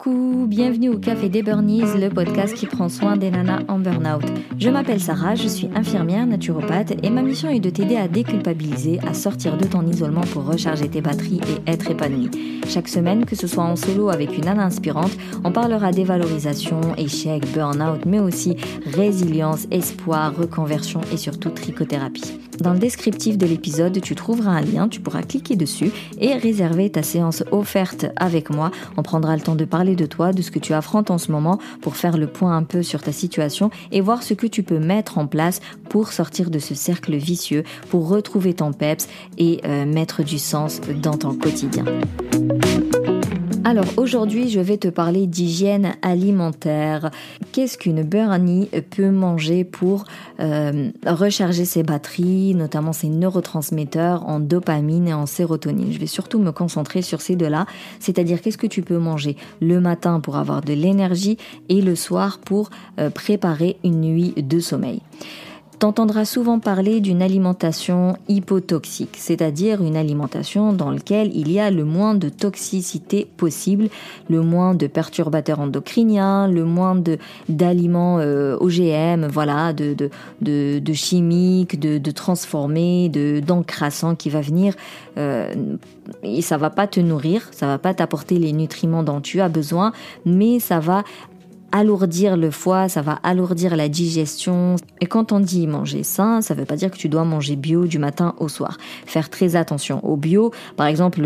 Coucou, bienvenue au Café des Burnies, le podcast qui prend soin des nanas en burn-out. Je m'appelle Sarah, je suis infirmière naturopathe et ma mission est de t'aider à déculpabiliser, à sortir de ton isolement pour recharger tes batteries et être épanouie. Chaque semaine, que ce soit en solo avec une nana inspirante, on parlera dévalorisation, échec, burn-out, mais aussi résilience, espoir, reconversion et surtout trichothérapie. Dans le descriptif de l'épisode, tu trouveras un lien, tu pourras cliquer dessus et réserver ta séance offerte avec moi. On prendra le temps de parler de toi, de ce que tu affrontes en ce moment pour faire le point un peu sur ta situation et voir ce que tu peux mettre en place pour sortir de ce cercle vicieux, pour retrouver ton peps et euh, mettre du sens dans ton quotidien. Alors aujourd'hui, je vais te parler d'hygiène alimentaire. Qu'est-ce qu'une burnie peut manger pour euh, recharger ses batteries, notamment ses neurotransmetteurs en dopamine et en sérotonine? Je vais surtout me concentrer sur ces deux-là, c'est-à-dire qu'est-ce que tu peux manger le matin pour avoir de l'énergie et le soir pour euh, préparer une nuit de sommeil? T'entendras souvent parler d'une alimentation hypotoxique, c'est-à-dire une alimentation dans laquelle il y a le moins de toxicité possible, le moins de perturbateurs endocriniens, le moins de d'aliments euh, OGM, voilà, de de, de, chimiques, de, de transformés, de d'encrassants qui va venir euh, et ça va pas te nourrir, ça va pas t'apporter les nutriments dont tu as besoin, mais ça va alourdir le foie, ça va alourdir la digestion. Et quand on dit manger sain, ça veut pas dire que tu dois manger bio du matin au soir. Faire très attention au bio. Par exemple,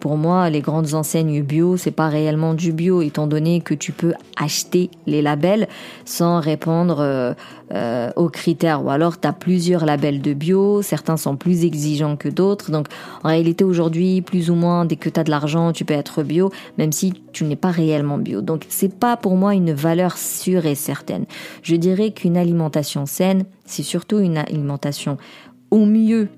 pour moi, les grandes enseignes bio, c'est pas réellement du bio, étant donné que tu peux acheter les labels sans répondre euh, euh, aux critères. Ou alors, tu as plusieurs labels de bio, certains sont plus exigeants que d'autres. Donc, en réalité, aujourd'hui, plus ou moins, dès que tu as de l'argent, tu peux être bio, même si tu n'es pas réellement bio. Donc, c'est pas pour moi une valeur sûre et certaine. Je dirais qu'une alimentation saine, c'est surtout une alimentation au mieux,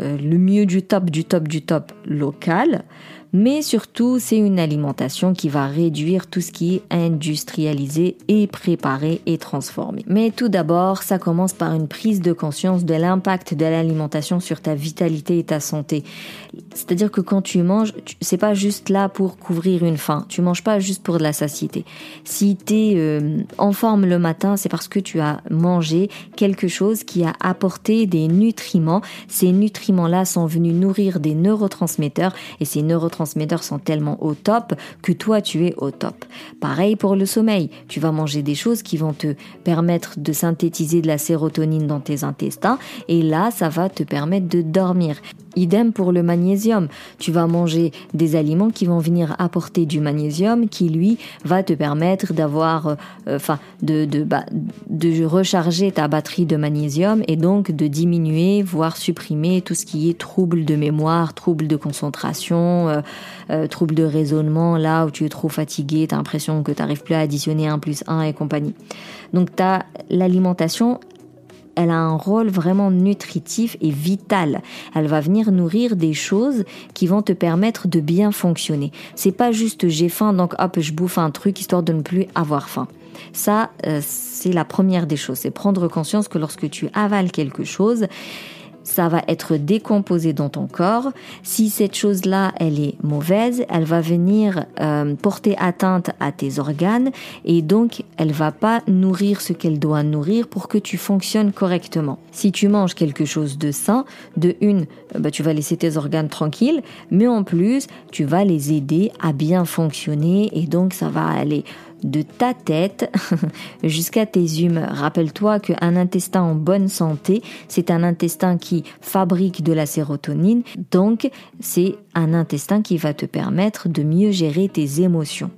euh, le mieux du top, du top, du top local, mais surtout c'est une alimentation qui va réduire tout ce qui est industrialisé et préparé et transformé. Mais tout d'abord, ça commence par une prise de conscience de l'impact de l'alimentation sur ta vitalité et ta santé. C'est-à-dire que quand tu manges, c'est pas juste là pour couvrir une faim. Tu manges pas juste pour de la satiété. Si tu es euh, en forme le matin, c'est parce que tu as mangé quelque chose qui a apporté des nutriments. Ces nutriments-là sont venus nourrir des neurotransmetteurs et ces neurotransmetteurs neurotransmetteurs sont tellement au top que toi tu es au top. Pareil pour le sommeil, tu vas manger des choses qui vont te permettre de synthétiser de la sérotonine dans tes intestins et là ça va te permettre de dormir. Idem pour le magnésium. Tu vas manger des aliments qui vont venir apporter du magnésium qui lui va te permettre d'avoir, euh, enfin, de, de, de recharger ta batterie de magnésium et donc de diminuer, voire supprimer tout ce qui est trouble de mémoire, trouble de concentration, euh, euh, trouble de raisonnement, là où tu es trop fatigué, tu as l'impression que tu n'arrives plus à additionner 1 plus 1 et compagnie. Donc tu as l'alimentation elle a un rôle vraiment nutritif et vital. Elle va venir nourrir des choses qui vont te permettre de bien fonctionner. C'est pas juste j'ai faim donc hop je bouffe un truc histoire de ne plus avoir faim. Ça, euh, c'est la première des choses. C'est prendre conscience que lorsque tu avales quelque chose, ça va être décomposé dans ton corps. Si cette chose-là, elle est mauvaise, elle va venir euh, porter atteinte à tes organes et donc elle va pas nourrir ce qu'elle doit nourrir pour que tu fonctionnes correctement. Si tu manges quelque chose de sain, de une, bah, tu vas laisser tes organes tranquilles, mais en plus, tu vas les aider à bien fonctionner et donc ça va aller de ta tête jusqu'à tes humeurs. Rappelle-toi qu'un intestin en bonne santé, c'est un intestin qui fabrique de la sérotonine, donc c'est un intestin qui va te permettre de mieux gérer tes émotions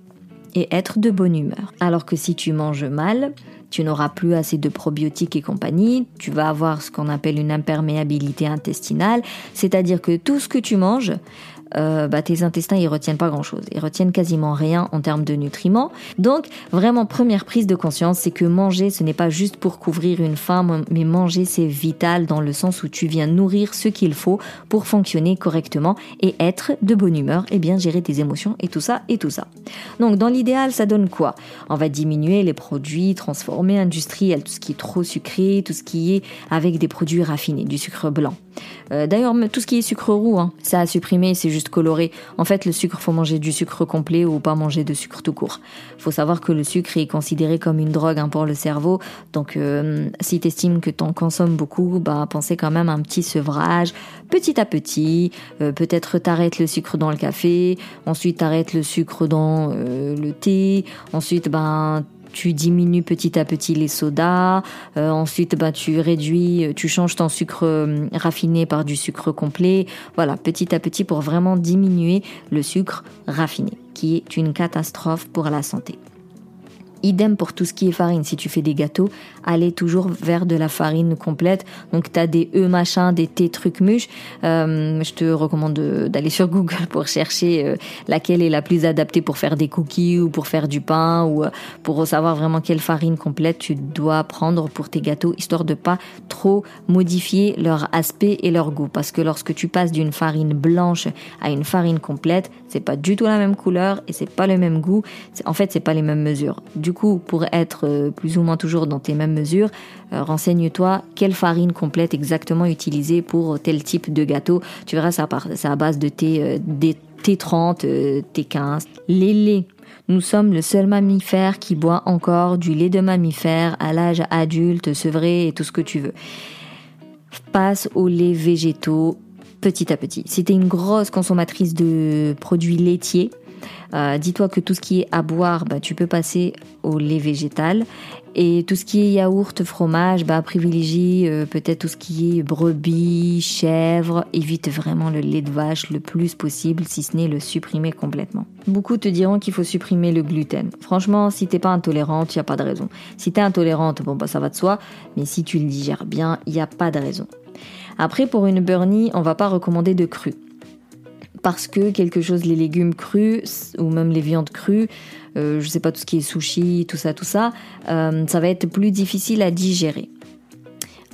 et être de bonne humeur. Alors que si tu manges mal, tu n'auras plus assez de probiotiques et compagnie, tu vas avoir ce qu'on appelle une imperméabilité intestinale, c'est-à-dire que tout ce que tu manges euh, bah, tes intestins ils retiennent pas grand chose, ils retiennent quasiment rien en termes de nutriments. Donc vraiment première prise de conscience, c'est que manger ce n'est pas juste pour couvrir une faim, mais manger c'est vital dans le sens où tu viens nourrir ce qu'il faut pour fonctionner correctement et être de bonne humeur et bien gérer tes émotions et tout ça et tout ça. Donc dans l'idéal ça donne quoi? On va diminuer les produits transformés industriels, tout ce qui est trop sucré, tout ce qui est avec des produits raffinés, du sucre blanc Euh, d'ailleurs, tout ce qui est sucre roux, hein, ça a supprimé, c'est juste coloré. En fait, le sucre, faut manger du sucre complet ou pas manger de sucre tout court. Faut savoir que le sucre est considéré comme une drogue hein, pour le cerveau. Donc, euh, si tu estimes que tu en consommes beaucoup, bah, pensez quand même à un petit sevrage, petit à petit. Euh, peut-être t'arrêtes le sucre dans le café, ensuite t'arrêtes le sucre dans le thé, ensuite, ben, tu diminues petit à petit les sodas, euh, ensuite bah, tu réduis, euh, tu changes ton sucre euh, raffiné par du sucre complet, voilà, petit à petit pour vraiment diminuer le sucre raffiné, qui est une catastrophe pour la santé. Idem pour tout ce qui est farine. Si tu fais des gâteaux, allez toujours vers de la farine complète. Donc tu as des E machin, des T trucs muches. Euh, je te recommande d'aller sur Google pour chercher euh, laquelle est la plus adaptée pour faire des cookies ou pour faire du pain ou euh, pour savoir vraiment quelle farine complète tu dois prendre pour tes gâteaux, histoire de pas trop modifier leur aspect et leur goût. Parce que lorsque tu passes d'une farine blanche à une farine complète, c'est pas du tout la même couleur et c'est pas le même goût. En fait, c'est pas les mêmes mesures. Du coup, pour être euh, plus ou moins toujours dans tes mêmes mesures, euh, renseigne-toi quelle farine complète exactement utiliser pour tel type de gâteau. Tu verras, c'est à base de T, T30, T15. Les laits. Nous sommes le seul mammifère qui boit encore du lait de mammifère à l'âge adulte, sevré et tout ce que tu veux. Passe aux laits végétaux petit à petit. Si tu es une grosse consommatrice de produits laitiers, euh, dis-toi que tout ce qui est à boire, bah, tu peux passer au lait végétal. Et tout ce qui est yaourt, fromage, bah, privilégie euh, peut-être tout ce qui est brebis, chèvre. Évite vraiment le lait de vache le plus possible, si ce n'est le supprimer complètement. Beaucoup te diront qu'il faut supprimer le gluten. Franchement, si t'es pas intolérante, il n'y a pas de raison. Si t'es intolérante, bon bah ça va de soi. Mais si tu le digères bien, il n'y a pas de raison. Après, pour une burnie, on va pas recommander de cru parce que quelque chose, les légumes crus ou même les viandes crues, euh, je sais pas tout ce qui est sushi, tout ça, tout ça, euh, ça va être plus difficile à digérer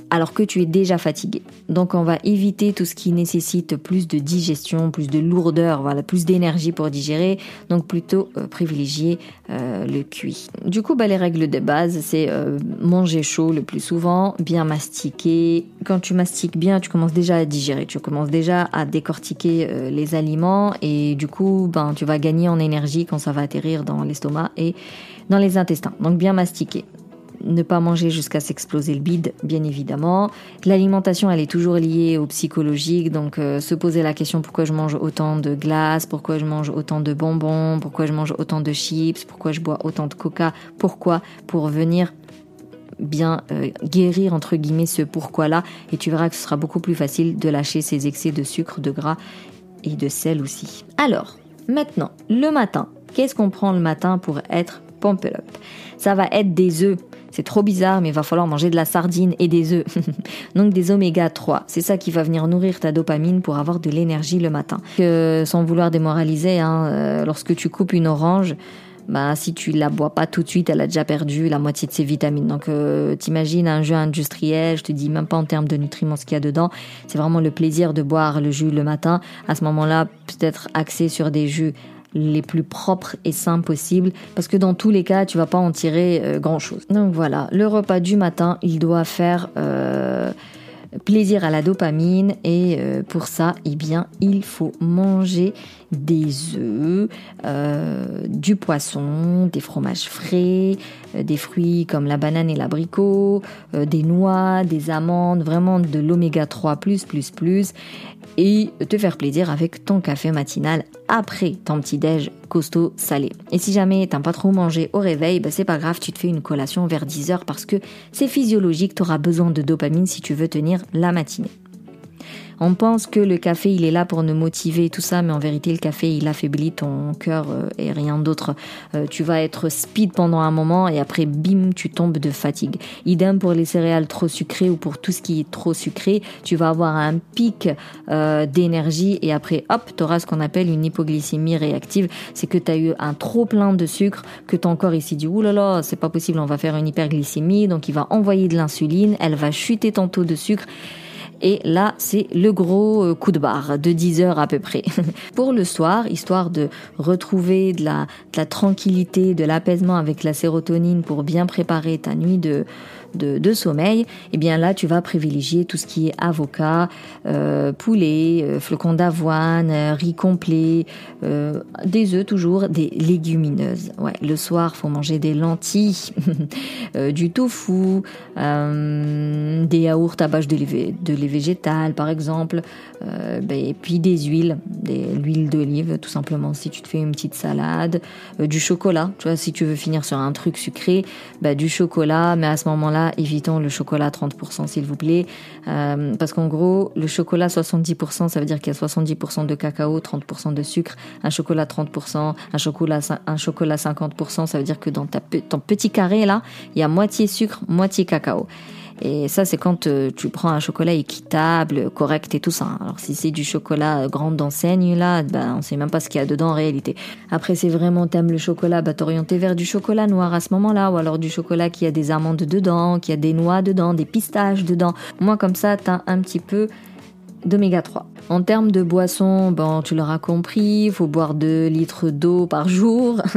alors que tu es déjà fatigué. Donc on va éviter tout ce qui nécessite plus de digestion, plus de lourdeur, voilà, plus d'énergie pour digérer, donc plutôt euh, privilégier euh, le cuit. Du coup, bah, les règles de base, c'est euh, manger chaud le plus souvent, bien mastiquer. Quand tu mastiques bien, tu commences déjà à digérer, tu commences déjà à décortiquer les aliments et du coup, ben, tu vas gagner en énergie quand ça va atterrir dans l'estomac et dans les intestins. Donc bien mastiquer ne pas manger jusqu'à s'exploser le bide, bien évidemment. L'alimentation, elle est toujours liée au psychologique, donc euh, se poser la question pourquoi je mange autant de glace, pourquoi je mange autant de bonbons, pourquoi je mange autant de chips, pourquoi je bois autant de coca, pourquoi? Pour venir bien euh, guérir entre guillemets ce pourquoi là et tu verras que ce sera beaucoup plus facile de lâcher ces excès de sucre, de gras et de sel aussi. Alors, maintenant, le matin, qu'est-ce qu'on prend le matin pour être pump up Ça va être des œufs c'est trop bizarre, mais il va falloir manger de la sardine et des œufs. Donc des oméga 3. C'est ça qui va venir nourrir ta dopamine pour avoir de l'énergie le matin. Sans vouloir démoraliser, hein, euh, lorsque tu coupes une orange, bah, si tu la bois pas tout de suite, elle a déjà perdu la moitié de ses vitamines. Donc, euh, t'imagines un jus industriel, je te dis même pas en termes de nutriments ce qu'il y a dedans. C'est vraiment le plaisir de boire le jus le matin. À ce moment-là, peut-être axé sur des jus les plus propres et sains possibles parce que dans tous les cas tu vas pas en tirer euh, grand chose donc voilà le repas du matin il doit faire euh, plaisir à la dopamine et euh, pour ça eh bien il faut manger des œufs du poisson des fromages frais des fruits comme la banane et l'abricot des noix des amandes vraiment de l'oméga 3 plus plus plus et te faire plaisir avec ton café matinal après ton petit déj costaud salé. Et si jamais t'as pas trop mangé au réveil, bah c'est pas grave, tu te fais une collation vers 10h parce que c'est physiologique, tu auras besoin de dopamine si tu veux tenir la matinée. On pense que le café, il est là pour nous motiver et tout ça, mais en vérité, le café, il affaiblit ton cœur euh, et rien d'autre. Euh, tu vas être speed pendant un moment et après, bim, tu tombes de fatigue. Idem pour les céréales trop sucrées ou pour tout ce qui est trop sucré, tu vas avoir un pic euh, d'énergie et après, hop, tu auras ce qu'on appelle une hypoglycémie réactive. C'est que tu as eu un trop plein de sucre, que ton corps ici dit, oulala, c'est pas possible, on va faire une hyperglycémie, donc il va envoyer de l'insuline, elle va chuter ton taux de sucre Et là, c'est le gros euh, coup de barre de 10 heures à peu près. Pour le soir, histoire de retrouver de la, de la tranquillité, de l'apaisement avec la sérotonine pour bien préparer ta nuit de, de, sommeil, eh bien là, tu vas privilégier tout ce qui est avocat, euh, poulet, euh, flocons d'avoine, euh, riz complet, des œufs toujours, des légumineuses. Ouais, le soir, faut manger des lentilles, du tofu, des yaourts à base de lait, végétal, par exemple, ben, et puis des huiles, des l'huile d'olive, tout simplement. Si tu te fais une petite salade, du chocolat, tu vois, si tu veux finir sur un truc sucré, ben, du chocolat, mais à ce moment-là évitons le chocolat 30% s'il vous plaît. Euh, parce qu'en gros, le chocolat 70%, ça veut dire qu'il y a 70% de cacao, 30% de sucre. Un chocolat 30%, un chocolat, un chocolat 50%, ça veut dire que dans ta, ton petit carré là, il y a moitié sucre, moitié cacao. Et ça, c'est quand euh, tu prends un chocolat équitable, correct et tout ça. Alors si c'est du chocolat euh, grande enseigne, là, ben, on sait même pas ce qu'il y a dedans en réalité. Après, c'est vraiment t'aimes le chocolat, bah t'orienter vers du chocolat noir à ce moment-là, ou alors du chocolat qui a des amandes dedans, qui a des noix dedans, des pistaches dedans. Moi, comme ça, t'as un petit peu d'oméga 3. En termes de boissons, bon, tu l'auras compris, il faut boire 2 litres d'eau par jour.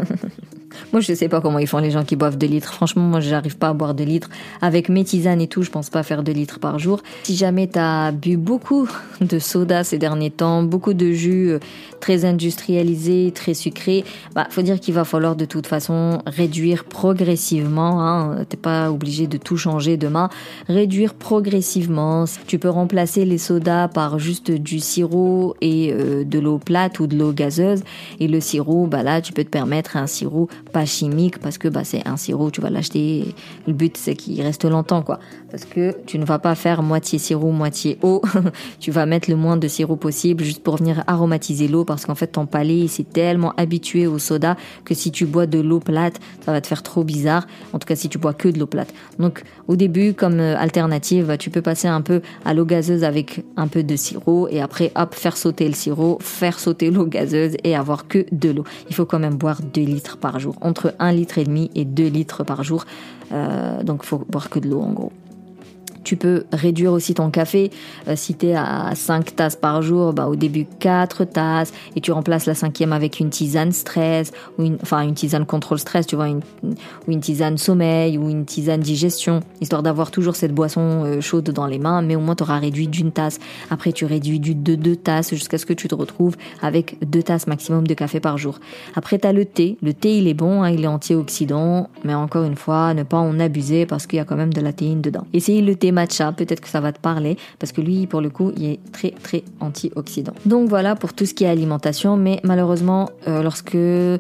Moi, je sais pas comment ils font les gens qui boivent 2 litres. Franchement, moi, j'arrive pas à boire 2 litres. Avec mes tisanes et tout, je pense pas faire 2 litres par jour. Si jamais t'as bu beaucoup de soda ces derniers temps, beaucoup de jus euh, très industrialisés, très sucrés, bah, faut dire qu'il va falloir de toute façon réduire progressivement. Hein. T'es pas obligé de tout changer demain. Réduire progressivement. Tu peux remplacer les sodas par juste du sirop et euh, de l'eau plate ou de l'eau gazeuse. Et le sirop, bah là, tu peux te permettre un sirop pas chimique parce que bah, c'est un sirop, tu vas l'acheter. Le but, c'est qu'il reste longtemps, quoi. Parce que tu ne vas pas faire moitié sirop, moitié eau. tu vas mettre le moins de sirop possible juste pour venir aromatiser l'eau parce qu'en fait, ton palais, s'est tellement habitué au soda que si tu bois de l'eau plate, ça va te faire trop bizarre. En tout cas, si tu bois que de l'eau plate. Donc, au début, comme euh, alternative, tu peux passer un peu à l'eau gazeuse avec un peu de sirop et après, hop, faire sauter le sirop, faire sauter l'eau gazeuse et avoir que de l'eau. Il faut quand même boire 2 litres par jour entre 1 litre et demi et 2 litres par jour. Euh, donc il faut boire que de l'eau en gros. Tu peux réduire aussi ton café. Euh, si tu es à 5 tasses par jour, bah, au début 4 tasses et tu remplaces la cinquième avec une tisane stress ou une, enfin une tisane contrôle stress, tu vois, une, ou une tisane sommeil ou une tisane digestion, histoire d'avoir toujours cette boisson euh, chaude dans les mains, mais au moins tu auras réduit d'une tasse. Après tu réduis de 2 tasses jusqu'à ce que tu te retrouves avec 2 tasses maximum de café par jour. Après tu as le thé. Le thé il est bon, hein, il est antioxydant, mais encore une fois, ne pas en abuser parce qu'il y a quand même de la théine dedans. Essayez le thé matcha, peut-être que ça va te parler, parce que lui, pour le coup, il est très très antioxydant. Donc voilà pour tout ce qui est alimentation, mais malheureusement, euh, lorsque euh,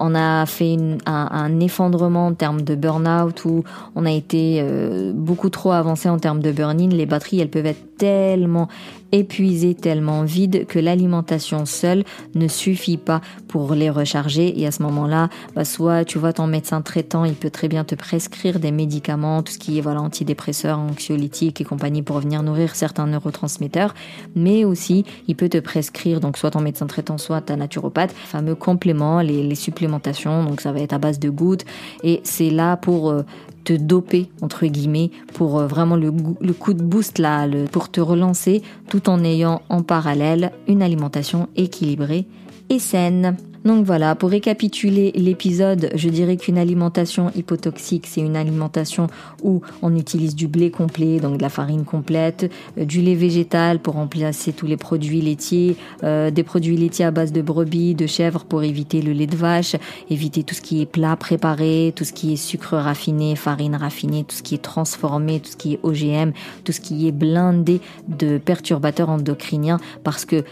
on a fait un, effondrement en termes de burn-out ou on a été euh, beaucoup trop avancé en termes de burn-in, les batteries, elles peuvent être tellement épuisées, tellement vides que l'alimentation seule ne suffit pas pour les recharger. Et à ce moment-là, bah, soit tu vois ton médecin traitant, il peut très bien te prescrire des médicaments, tout ce qui est voilà antidépresseurs, anxiolytiques et compagnie pour venir nourrir certains neurotransmetteurs, mais aussi il peut te prescrire donc soit ton médecin traitant, soit ta naturopathe, fameux compléments, les, les supplémentations. Donc ça va être à base de gouttes et c'est là pour euh, te doper entre guillemets pour euh, vraiment le, coup de boost là, pour te relancer tout en ayant en parallèle une alimentation équilibrée et saine. Donc voilà, pour récapituler l'épisode, je dirais qu'une alimentation hypotoxique, c'est une alimentation où on utilise du blé complet, donc de la farine complète, euh, du lait végétal pour remplacer tous les produits laitiers, euh, des produits laitiers à base de brebis, de chèvres pour éviter le lait de vache, éviter tout ce qui est plat préparé, tout ce qui est sucre raffiné, farine raffinée, tout ce qui est transformé, tout ce qui est OGM, tout ce qui est blindé de perturbateurs endocriniens parce que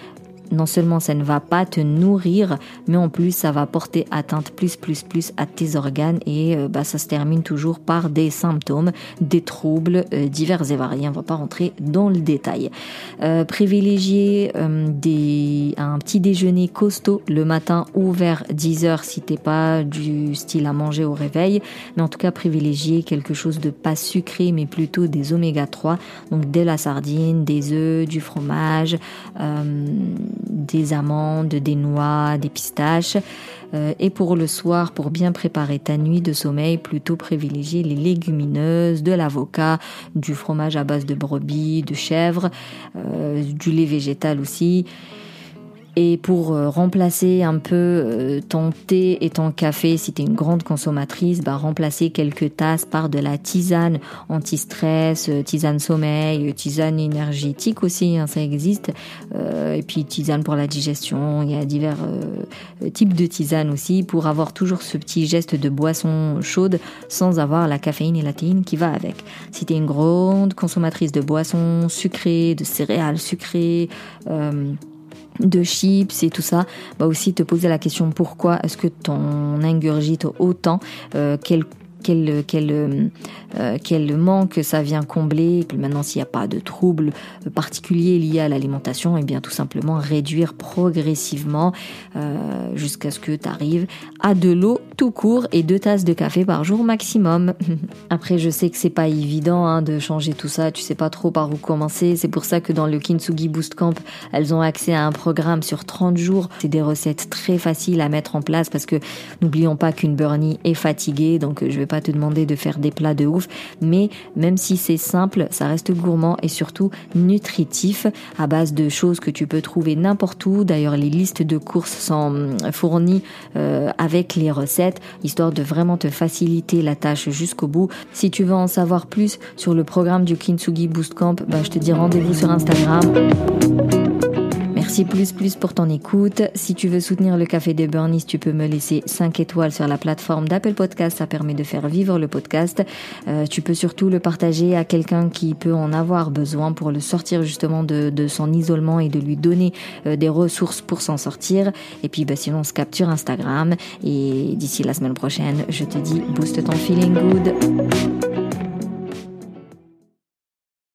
non seulement ça ne va pas te nourrir, mais en plus ça va porter atteinte plus plus plus à tes organes et euh, bah, ça se termine toujours par des symptômes, des troubles euh, divers et variés. On va pas rentrer dans le détail. Euh, privilégier des, un petit déjeuner costaud le matin ou vers 10 heures si t'es pas du style à manger au réveil, mais en tout cas privilégier quelque chose de pas sucré mais plutôt des oméga 3, donc de la sardine, des œufs, du fromage des amandes, des noix, des pistaches. Euh, et pour le soir, pour bien préparer ta nuit de sommeil, plutôt privilégier les légumineuses, de l'avocat, du fromage à base de brebis, de chèvre, euh, du lait végétal aussi. Et pour euh, remplacer un peu euh, ton thé et ton café, si tu es une grande consommatrice, bah, remplacer quelques tasses par de la tisane anti-stress, euh, tisane sommeil, tisane énergétique aussi, hein, ça existe. et puis tisane pour la digestion, il y a divers types de tisane aussi pour avoir toujours ce petit geste de boisson chaude sans avoir la caféine et la théine qui va avec. Si tu es une grande consommatrice de boissons sucrées, de céréales sucrées, de chips et tout ça, bah aussi te poser la question pourquoi est-ce que ton ingurgite autant, euh, quel quel, quel, euh, quel manque ça vient combler. Maintenant, s'il n'y a pas de troubles particuliers liés à l'alimentation, et eh bien tout simplement réduire progressivement euh, jusqu'à ce que tu arrives à de l'eau tout court et deux tasses de café par jour maximum. Après, je sais que c'est pas évident hein, de changer tout ça. Tu sais pas trop par où commencer. C'est pour ça que dans le Kintsugi Boost Camp, elles ont accès à un programme sur 30 jours. C'est des recettes très faciles à mettre en place parce que n'oublions pas qu'une Bernie est fatiguée, donc je vais pas te demander de faire des plats de ouf, mais même si c'est simple, ça reste gourmand et surtout nutritif à base de choses que tu peux trouver n'importe où. D'ailleurs, les listes de courses sont euh, fournies euh, avec les recettes, histoire de vraiment te faciliter la tâche jusqu'au bout. Si tu veux en savoir plus sur le programme du Kintsugi Boost Camp, bah, je te dis rendez-vous sur Instagram. Merci plus plus pour ton écoute. Si tu veux soutenir le Café des Burnies, tu peux me laisser 5 étoiles sur la plateforme d'Apple Podcast. Ça permet de faire vivre le podcast. Euh, tu peux surtout le partager à quelqu'un qui peut en avoir besoin pour le sortir justement de, de son isolement et de lui donner euh, des ressources pour s'en sortir. Et puis bah, sinon on se capture Instagram. Et d'ici la semaine prochaine, je te dis booste ton feeling good.